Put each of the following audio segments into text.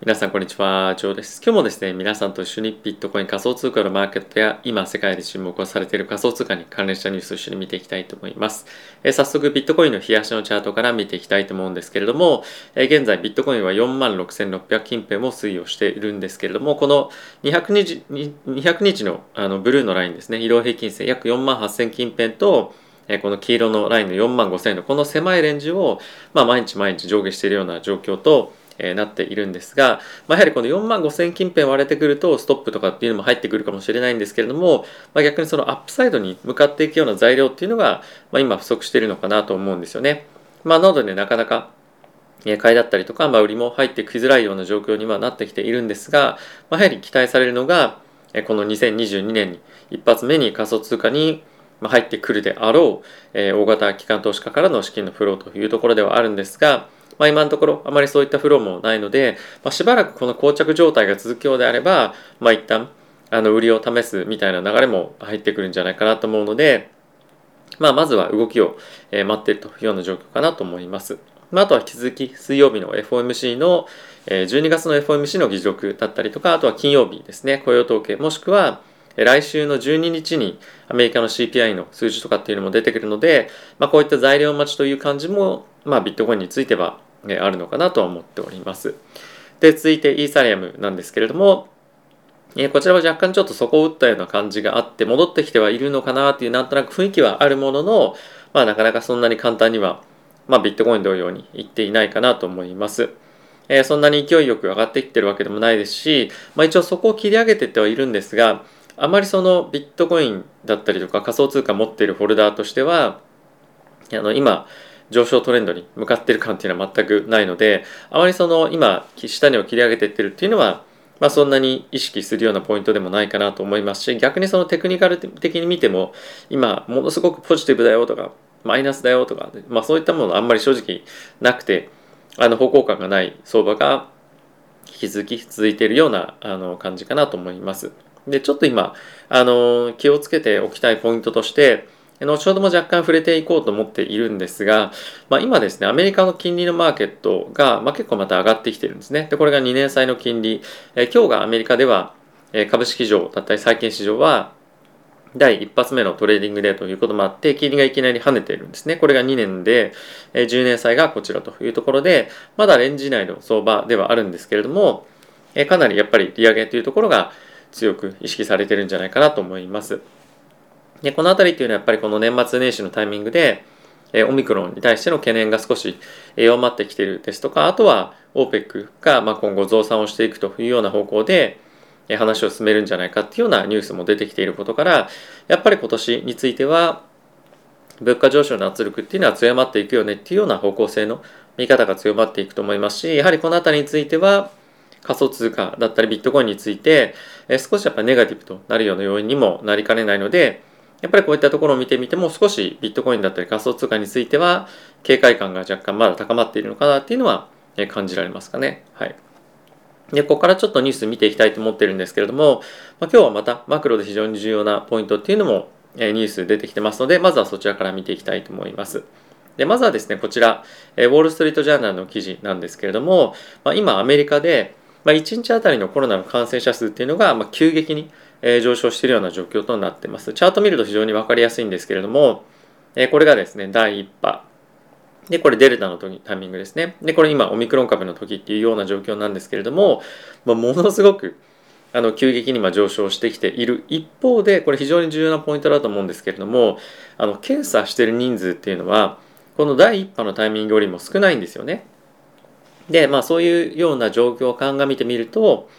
皆さんこんにちは、ジョーです。今日もですね、皆さんと一緒にビットコイン仮想通貨のマーケットや今世界で注目をされている仮想通貨に関連したニュースを一緒に見ていきたいと思います。え、早速ビットコインの冷やしのチャートから見ていきたいと思うんですけれども、え、現在ビットコインは46,600近辺を推移をしているんですけれども、この200日 ,200 日のあのブルーのラインですね、移動平均線約48,000近辺と、この黄色のラインの4万5000のこの狭いレンジを、まあ、毎日毎日上下しているような状況と、え、なっているんですが、まあ、やはりこの4万5000近辺割れてくるとストップとかっていうのも入ってくるかもしれないんですけれども、まあ、逆にそのアップサイドに向かっていくような材料っていうのが、まあ、今不足しているのかなと思うんですよね。まあ、なので、ね、なかなか買いだったりとか、まあ、売りも入ってきづらいような状況にはなってきているんですが、まあ、やはり期待されるのがこの2022年に一発目に仮想通貨に入ってくるであろう大型機関投資家からの資金のフローというところではあるんですが、まあ、今のところあまりそういったフローもないので、まあ、しばらくこの膠着状態が続くようであれば、まあ、一旦あの売りを試すみたいな流れも入ってくるんじゃないかなと思うので、まあ、まずは動きを待っているというような状況かなと思います。まあ、あとは引き続き水曜日の FOMC の12月の FOMC の議事録だったりとかあとは金曜日ですね雇用統計もしくは来週の12日にアメリカの CPI の数字とかっていうのも出てくるので、まあ、こういった材料待ちという感じも、まあ、ビットコインについてはあるのかなとは思っております。で、続いてイーサリアムなんですけれども、えこちらは若干ちょっと底を打ったような感じがあって戻ってきてはいるのかなっていうなんとなく雰囲気はあるものの、まあなかなかそんなに簡単には、まあビットコイン同様にいっていないかなと思います。えー、そんなに勢いよく上がってきてるわけでもないですし、まあ一応そこを切り上げてってはいるんですが、あまりそのビットコインだったりとか仮想通貨持っているフォルダーとしては、あの今、上昇トレンドに向かってる感っていうのは全くないのであまりその今下値を切り上げていってるっていうのは、まあ、そんなに意識するようなポイントでもないかなと思いますし逆にそのテクニカル的に見ても今ものすごくポジティブだよとかマイナスだよとか、まあ、そういったものあんまり正直なくてあの方向感がない相場が引き続き続いているようなあの感じかなと思います。でちょっと今あの気をつけておきたいポイントとして後ほども若干触れていこうと思っているんですが、まあ、今ですね、アメリカの金利のマーケットが、まあ、結構また上がってきてるんですね。で、これが2年債の金利。え今日がアメリカでは、え株式市場だったり債券市場は、第一発目のトレーディングデーということもあって、金利がいきなり跳ねているんですね。これが2年で、え10年債がこちらというところで、まだレンジ内の相場ではあるんですけれども、えかなりやっぱり利上げというところが強く意識されてるんじゃないかなと思います。で、この辺りっていうのはやっぱりこの年末年始のタイミングで、えオミクロンに対しての懸念が少し弱まってきているですとか、あとは OPEC がま今後増産をしていくというような方向で話を進めるんじゃないかっていうようなニュースも出てきていることから、やっぱり今年については物価上昇の圧力っていうのは強まっていくよねっていうような方向性の見方が強まっていくと思いますし、やはりこの辺りについては仮想通貨だったりビットコインについて少しやっぱネガティブとなるような要因にもなりかねないので、やっぱりこういったところを見てみても少しビットコインだったり仮想通貨については警戒感が若干まだ高まっているのかなっていうのは感じられますかね。はい。で、ここからちょっとニュース見ていきたいと思ってるんですけれども、まあ、今日はまたマクロで非常に重要なポイントっていうのもニュース出てきてますので、まずはそちらから見ていきたいと思います。で、まずはですね、こちら、ウォール・ストリート・ジャーナルの記事なんですけれども、まあ、今アメリカで、まあ、1日あたりのコロナの感染者数っていうのが、ま、急激にえ上昇しているような状況となっています。チャート見ると非常に分かりやすいんですけれども、えこれがですね、第1波。で、これデルタの時タイミングですね。で、これ今オミクロン株の時っていうような状況なんですけれども、まあ、ものすごくあの急激に今上昇してきている一方で、これ非常に重要なポイントだと思うんですけれども、あの検査してる人数っていうのは、この第1波のタイミングよりも少ないんですよね。で、まあそういうような状況を鑑みてみると、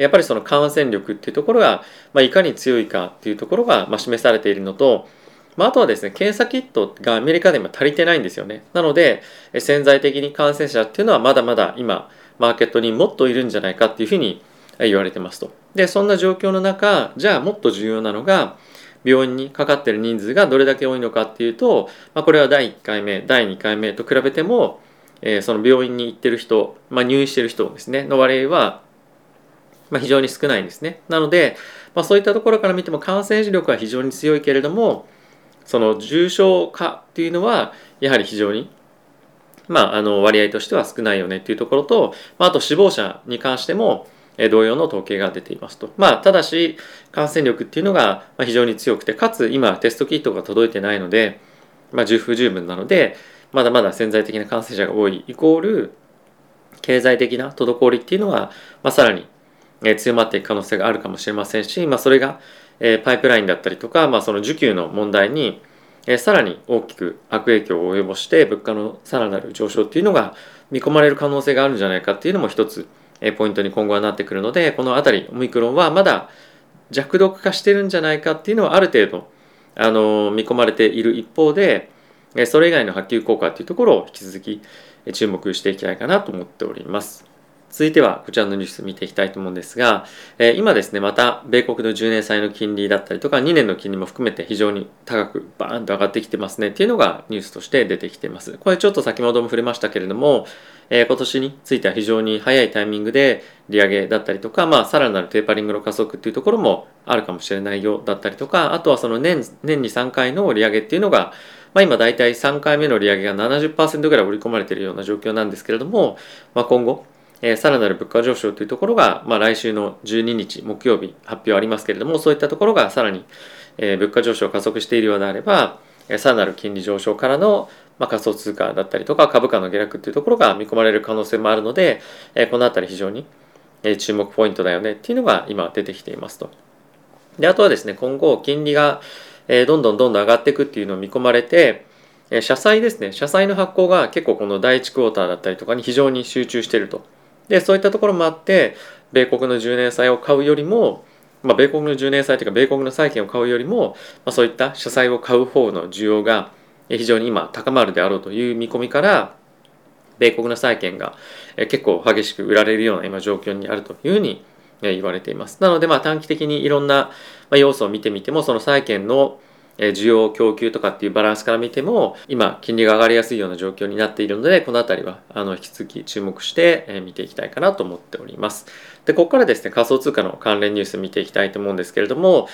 やっぱりその感染力っていうところが、まあ、いかに強いかっていうところが、まあ、示されているのと、まあ、あとはですね、検査キットがアメリカで今足りてないんですよね。なので、潜在的に感染者っていうのはまだまだ今、マーケットにもっといるんじゃないかっていうふうに言われてますと。で、そんな状況の中、じゃあもっと重要なのが、病院にかかってる人数がどれだけ多いのかっていうと、まあ、これは第1回目、第2回目と比べても、えー、その病院に行ってる人、まあ、入院してる人ですね、の割合はまあ、非常に少ないんですね。なので、まあ、そういったところから見ても感染力は非常に強いけれどもその重症化っていうのはやはり非常にまあ、あの割合としては少ないよねっていうところと、まあ、あと死亡者に関しても同様の統計が出ていますと。まあ、ただし感染力っていうのが非常に強くてかつ今テストキットが届いてないので、まあ、十分十分なのでまだまだ潜在的な感染者が多いイコール経済的な滞りっていうのは、まあ、さらにえ強まっていく可能性があるかもしれませんし、まあ、それがえパイプラインだったりとか、まあ、その需給の問題にえさらに大きく悪影響を及ぼして物価のさらなる上昇っていうのが見込まれる可能性があるんじゃないかっていうのも一つえポイントに今後はなってくるのでこの辺りオミクロンはまだ弱毒化してるんじゃないかっていうのはある程度あの見込まれている一方でえそれ以外の波及効果っていうところを引き続き注目していきたいかなと思っております。続いてはこちらのニュース見ていきたいと思うんですが、え今ですね、また米国の10年債の金利だったりとか2年の金利も含めて非常に高くバーンと上がってきてますねっていうのがニュースとして出てきています。これちょっと先ほども触れましたけれども、え今年については非常に早いタイミングで利上げだったりとか、まあ、さらなるテーパリングの加速っていうところもあるかもしれないよだったりとか、あとはその年年に3回の利上げっていうのが、まあ、今大体3回目の利上げが70%ぐらい織り込まれているような状況なんですけれども、まあ、今後、えー、さらなる物価上昇というところが、まあ、来週の12日木曜日発表ありますけれどもそういったところがさらに、えー、物価上昇を加速しているようであれば、えー、さらなる金利上昇からの、まあ、仮想通貨だったりとか株価の下落というところが見込まれる可能性もあるので、え、この辺り非常に、え、注目ポイントだよねっていうのが今出てきていますと。であとはですね今後金利が、え、どんどんどんどん上がっていくっていうのを見込まれて社債ですね社債の発行が結構この第1クォーターだったりとかに非常に集中していると。でそういったところもあって米国の10年債を買うよりも、まあ、米国の10年債というか米国の債券を買うよりも、まあ、そういった社債を買う方の需要が非常に今高まるであろうという見込みから米国の債券が結構激しく売られるような今状況にあるというふうに言われています。なのでまあ短期的にいろんな要素を見てみてもその債券の需要供給とかっていうバランスから見ても今金利が上がりやすいような状況になっているのでこの辺りはあの引き続き注目して見ていきたいかなと思っております。でここからですね仮想通貨の関連ニュース見ていきたいと思うんですけれども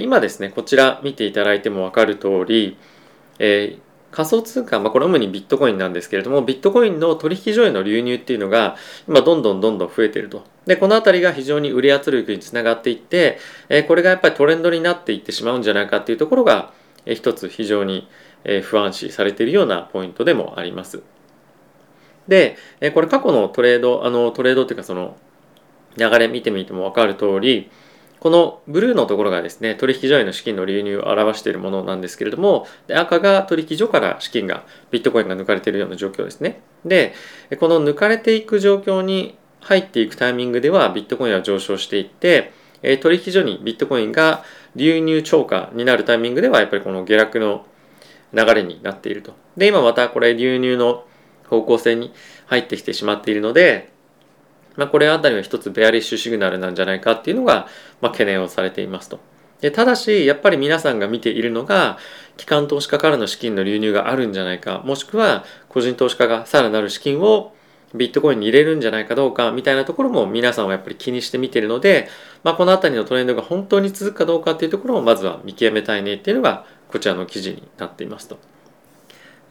今ですねこちら見ていただいても分かる通り仮想通貨、まあ、これ主にビットコインなんですけれどもビットコインの取引所への流入っていうのが今どんどんどんどん増えてるとでこの辺りが非常に売り圧力につながっていって、えこれがやっぱりトレンドになっていってしまうんじゃないかっていうところが、え一つ非常に、え不安視されているようなポイントでもあります。で、えこれ過去のトレードあのトレードっていうかその流れ見てみても分かる通りこのブルーのところがですね取引所への資金の流入を表しているものなんですけれどもで赤が取引所から資金がビットコインが抜かれているような状況ですねでこの抜かれていく状況に入っていくタイミングではビットコインは上昇していって、取引所にビットコインが流入超過になるタイミングではやっぱりこの下落の流れになっていると。で、今またこれ流入の方向性に入ってきてしまっているので、まあ、これあたりは一つベアリッシュシグナルなんじゃないかっていうのが、まあ、懸念をされていますと。でただしやっぱり皆さんが見ているのが機関投資家からの資金の流入があるんじゃないかもしくは個人投資家がさらなる資金をビットコインに入れるんじゃないかどうかみたいなところも皆さんはやっぱり気にして見てるので、まあ、この辺りのトレンドが本当に続くかどうかっていうところをまずは見極めたいねっていうのがこちらの記事になっていますと。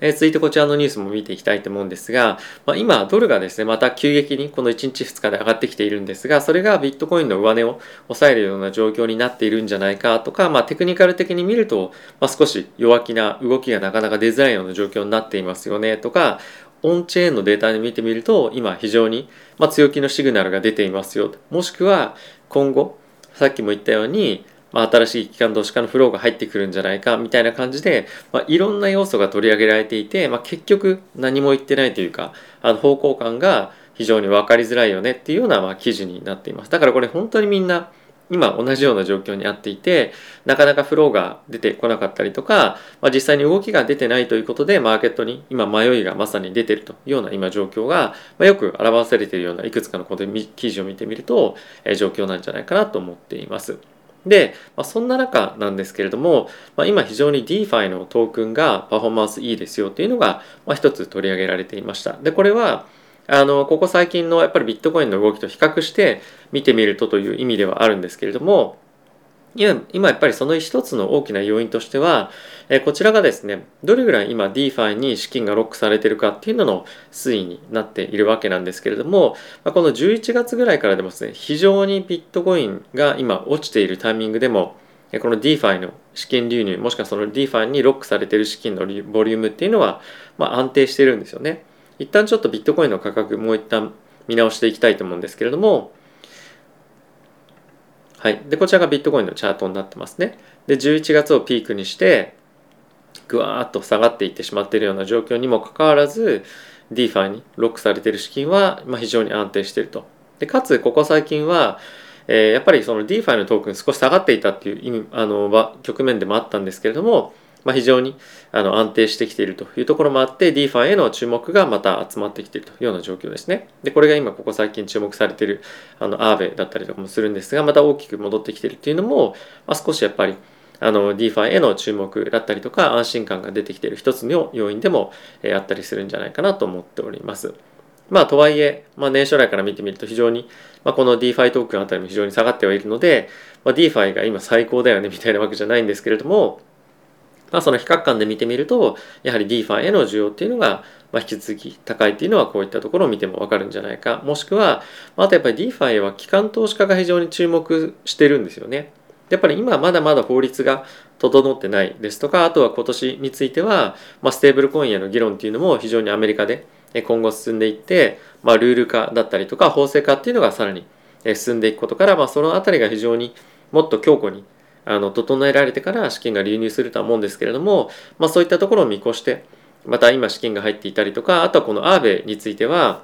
え、続いてこちらのニュースも見ていきたいと思うんですが、まあ、今ドルがですねまた急激にこの1日2日で上がってきているんですがそれがビットコインの上値を抑えるような状況になっているんじゃないかとか、まあ、テクニカル的に見ると、まあ、少し弱気な動きがなかなか出づらいような状況になっていますよねとかオンチェーンのデータで見てみると今非常に、ま強気のシグナルが出ていますよ。もしくは今後さっきも言ったように、まあ、新しい機関投資家のフローが入ってくるんじゃないかみたいな感じで、まあ、いろんな要素が取り上げられていて、まあ、結局何も言ってないというかあの方向感が非常に分かりづらいよねっていうようなまあ記事になっていますだからこれ本当にみんな今同じような状況にあっていてなかなかフローが出てこなかったりとか、まあ、実際に動きが出てないということでマーケットに今迷いがまさに出てるというような今状況が、まあ、よく表されているようないくつかのこの記事を見てみると、えー、状況なんじゃないかなと思っています。で、まあ、そんな中なんですけれども、まあ、今非常に DeFi のトークンがパフォーマンスいいですよっていうのが、まあ、一つ取り上げられていました。で、これはあのここ最近のやっぱりビットコインの動きと比較して見てみるとという意味ではあるんですけれども今今やっぱりその一つの大きな要因としては、えこちらがですねどれぐらい今 DeFi に資金がロックされてるかっていうのの推移になっているわけなんですけれども、まこの11月ぐらいからでもですね非常にビットコインが今落ちているタイミングでもこの DeFi の資金流入もしくはその DeFi にロックされてる資金のボリュームっていうのは、ま安定してるんですよね。一旦ちょっとビットコインの価格もう一旦見直していきたいと思うんですけれどもはい。で、こちらがビットコインのチャートになってますね。で、11月をピークにして、ぐわーっと下がっていってしまっているような状況にもかかわらず、DeFi にロックされている資金は、ま非常に安定していると。で、かつ、ここ最近は、えー、やっぱりその DeFi のトークン少し下がっていたっていう意味、あの、局面でもあったんですけれども、まあ、非常にあの安定してきているというところもあって DeFi への注目がまた集まってきているというような状況ですね。でこれが今ここ最近注目されているあのアーベだったりとかもするんですがまた大きく戻ってきているというのも、まあ、少しやっぱりあの DeFi への注目だったりとか安心感が出てきている一つの要因でも、えあったりするんじゃないかなと思っております。まあとはいえ、まあ、年初来から見てみると非常に、まあ、この DeFi トークンあたりも非常に下がってはいるので、まあ、DeFi が今最高だよねみたいなわけじゃないんですけれどもまあ、その比較感で見てみるとやはり DeFi への需要っていうのが、まあ、引き続き高いっていうのはこういったところを見ても分かるんじゃないかもしくはあとやっぱり DeFi は機関投資家が非常に注目してるんですよね。やっぱり今まだまだ法律が整ってないですとかあとは今年については、まあ、ステーブルコインへの議論っていうのも非常にアメリカで今後進んでいって、まあ、ルール化だったりとか法制化っていうのがさらに進んでいくことから、まあ、そのあたりが非常にもっと強固にあの整えられてから資金が流入するとは思うんですけれども、まあ、そういったところを見越してまた今資金が入っていたりとかあとはこのアーベについては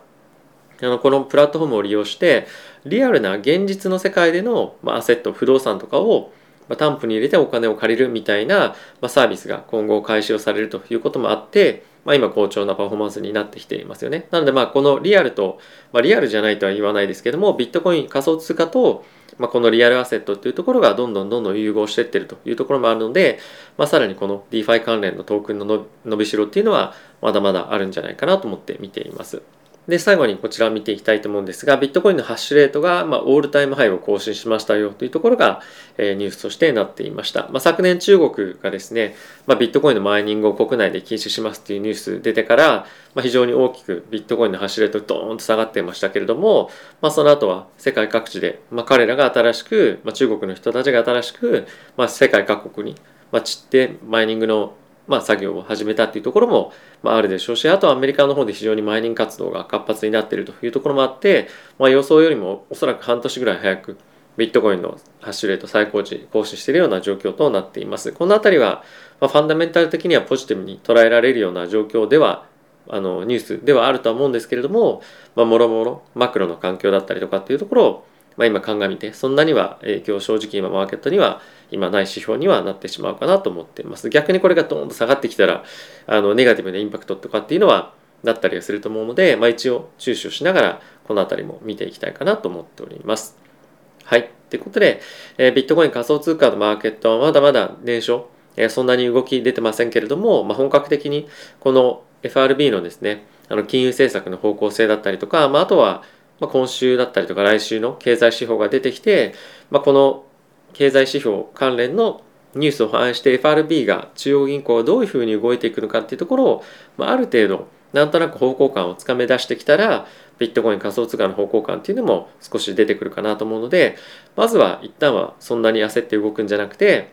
あのこのプラットフォームを利用してリアルな現実の世界での、まアセット不動産とかをま担保に入れてお金を借りるみたいな、まサービスが今後開始をされるということもあって、まあ、今好調なパフォーマンスになってきていますよね。なのでまあこのリアルと、まあ、リアルじゃないとは言わないですけどもビットコイン仮想通貨とまあ、このリアルアセットっていうところがどんどんどんどん融合していってるというところもあるので、まあ、さらにこの DeFi 関連のトークンの伸びしろっていうのはまだまだあるんじゃないかなと思って見ています。で、最後にこちらを見ていきたいと思うんですが、ビットコインのハッシュレートが、まあ、オールタイムハイを更新しましたよというところが、えー、ニュースとしてなっていました。まあ、昨年中国がですね、まあ、ビットコインのマイニングを国内で禁止しますっていうニュース出てから、まあ、非常に大きくビットコインのハッシュレートドーンと下がっていましたけれども、まあ、その後は世界各地で、まあ、彼らが新しく、まあ、中国の人たちが新しく、まあ、世界各国に、まあ、散ってマイニングのまあ、作業を始めたっていうところも、まあ、あるでしょうしあとはアメリカの方で非常にマイニング活動が活発になっているというところもあって、まあ、予想よりもおそらく半年ぐらい早くビットコインのハッシュレート最高値更新しているような状況となっています。このあたりは、まあ、ファンダメンタル的にはポジティブに捉えられるような状況ではあのニュースではあるとは思うんですけれども、まあ、もろもろマクロの環境だったりとかっていうところをまあ、今鑑みてそんなには影響正直今マーケットには今ない指標にはなってしまうかなと思っています。逆にこれがドーンと下がってきたらあのネガティブなインパクトとかっていうのはだったりはすると思うので、まあ、一応注視をしながらこの辺りも見ていきたいかなと思っております。はい。ということで、え、ビットコイン仮想通貨のマーケットはまだまだ年初、え、そんなに動き出てませんけれども、まあ、本格的にこの FRB のですねあの金融政策の方向性だったりとか、まあ、あとはまあ、今週だったりとか来週の経済指標が出てきて、まあ、この経済指標関連のニュースを反映して FRB が中央銀行がどういうふうに動いていくのかっていうところを、まあ、ある程度なんとなく方向感をつかめ出してきたらビットコイン仮想通貨の方向感っていうのも少し出てくるかなと思うのでまずは一旦はそんなに焦って動くんじゃなくて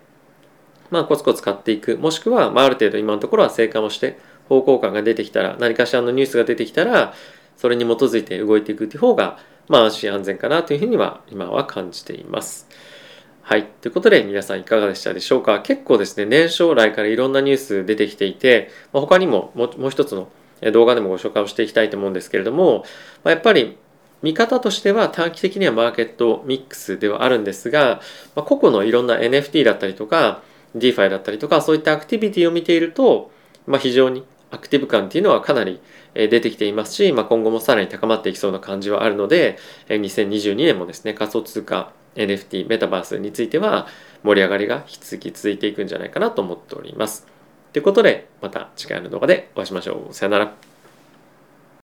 まあコツコツ買っていくもしくはまあある程度今のところは成果をして方向感が出てきたら何かしらのニュースが出てきたらそれに基づいて動いていくという方が、まあ、安心安全かなというふうには今は感じています。はい。ということで皆さんいかがでしたでしょうか？結構ですね、年将来からいろんなニュース出てきていて、まあ、他にももう一つの動画でもご紹介をしていきたいと思うんですけれども、まあ、やっぱり見方としては短期的にはマーケットミックスではあるんですが、まあ、個々のいろんな NFT だったりとか DeFi だったりとかそういったアクティビティを見ていると、まあ、非常にアクティブ感っていうのはかなり出てきていますし、まあ、今後もさらに高まっていきそうな感じはあるので2022年もですね仮想通貨 NFT メタバースについては盛り上がりが引き続き続いていくんじゃないかなと思っております。ということでまた次回の動画でお会いしましょう。さよなら。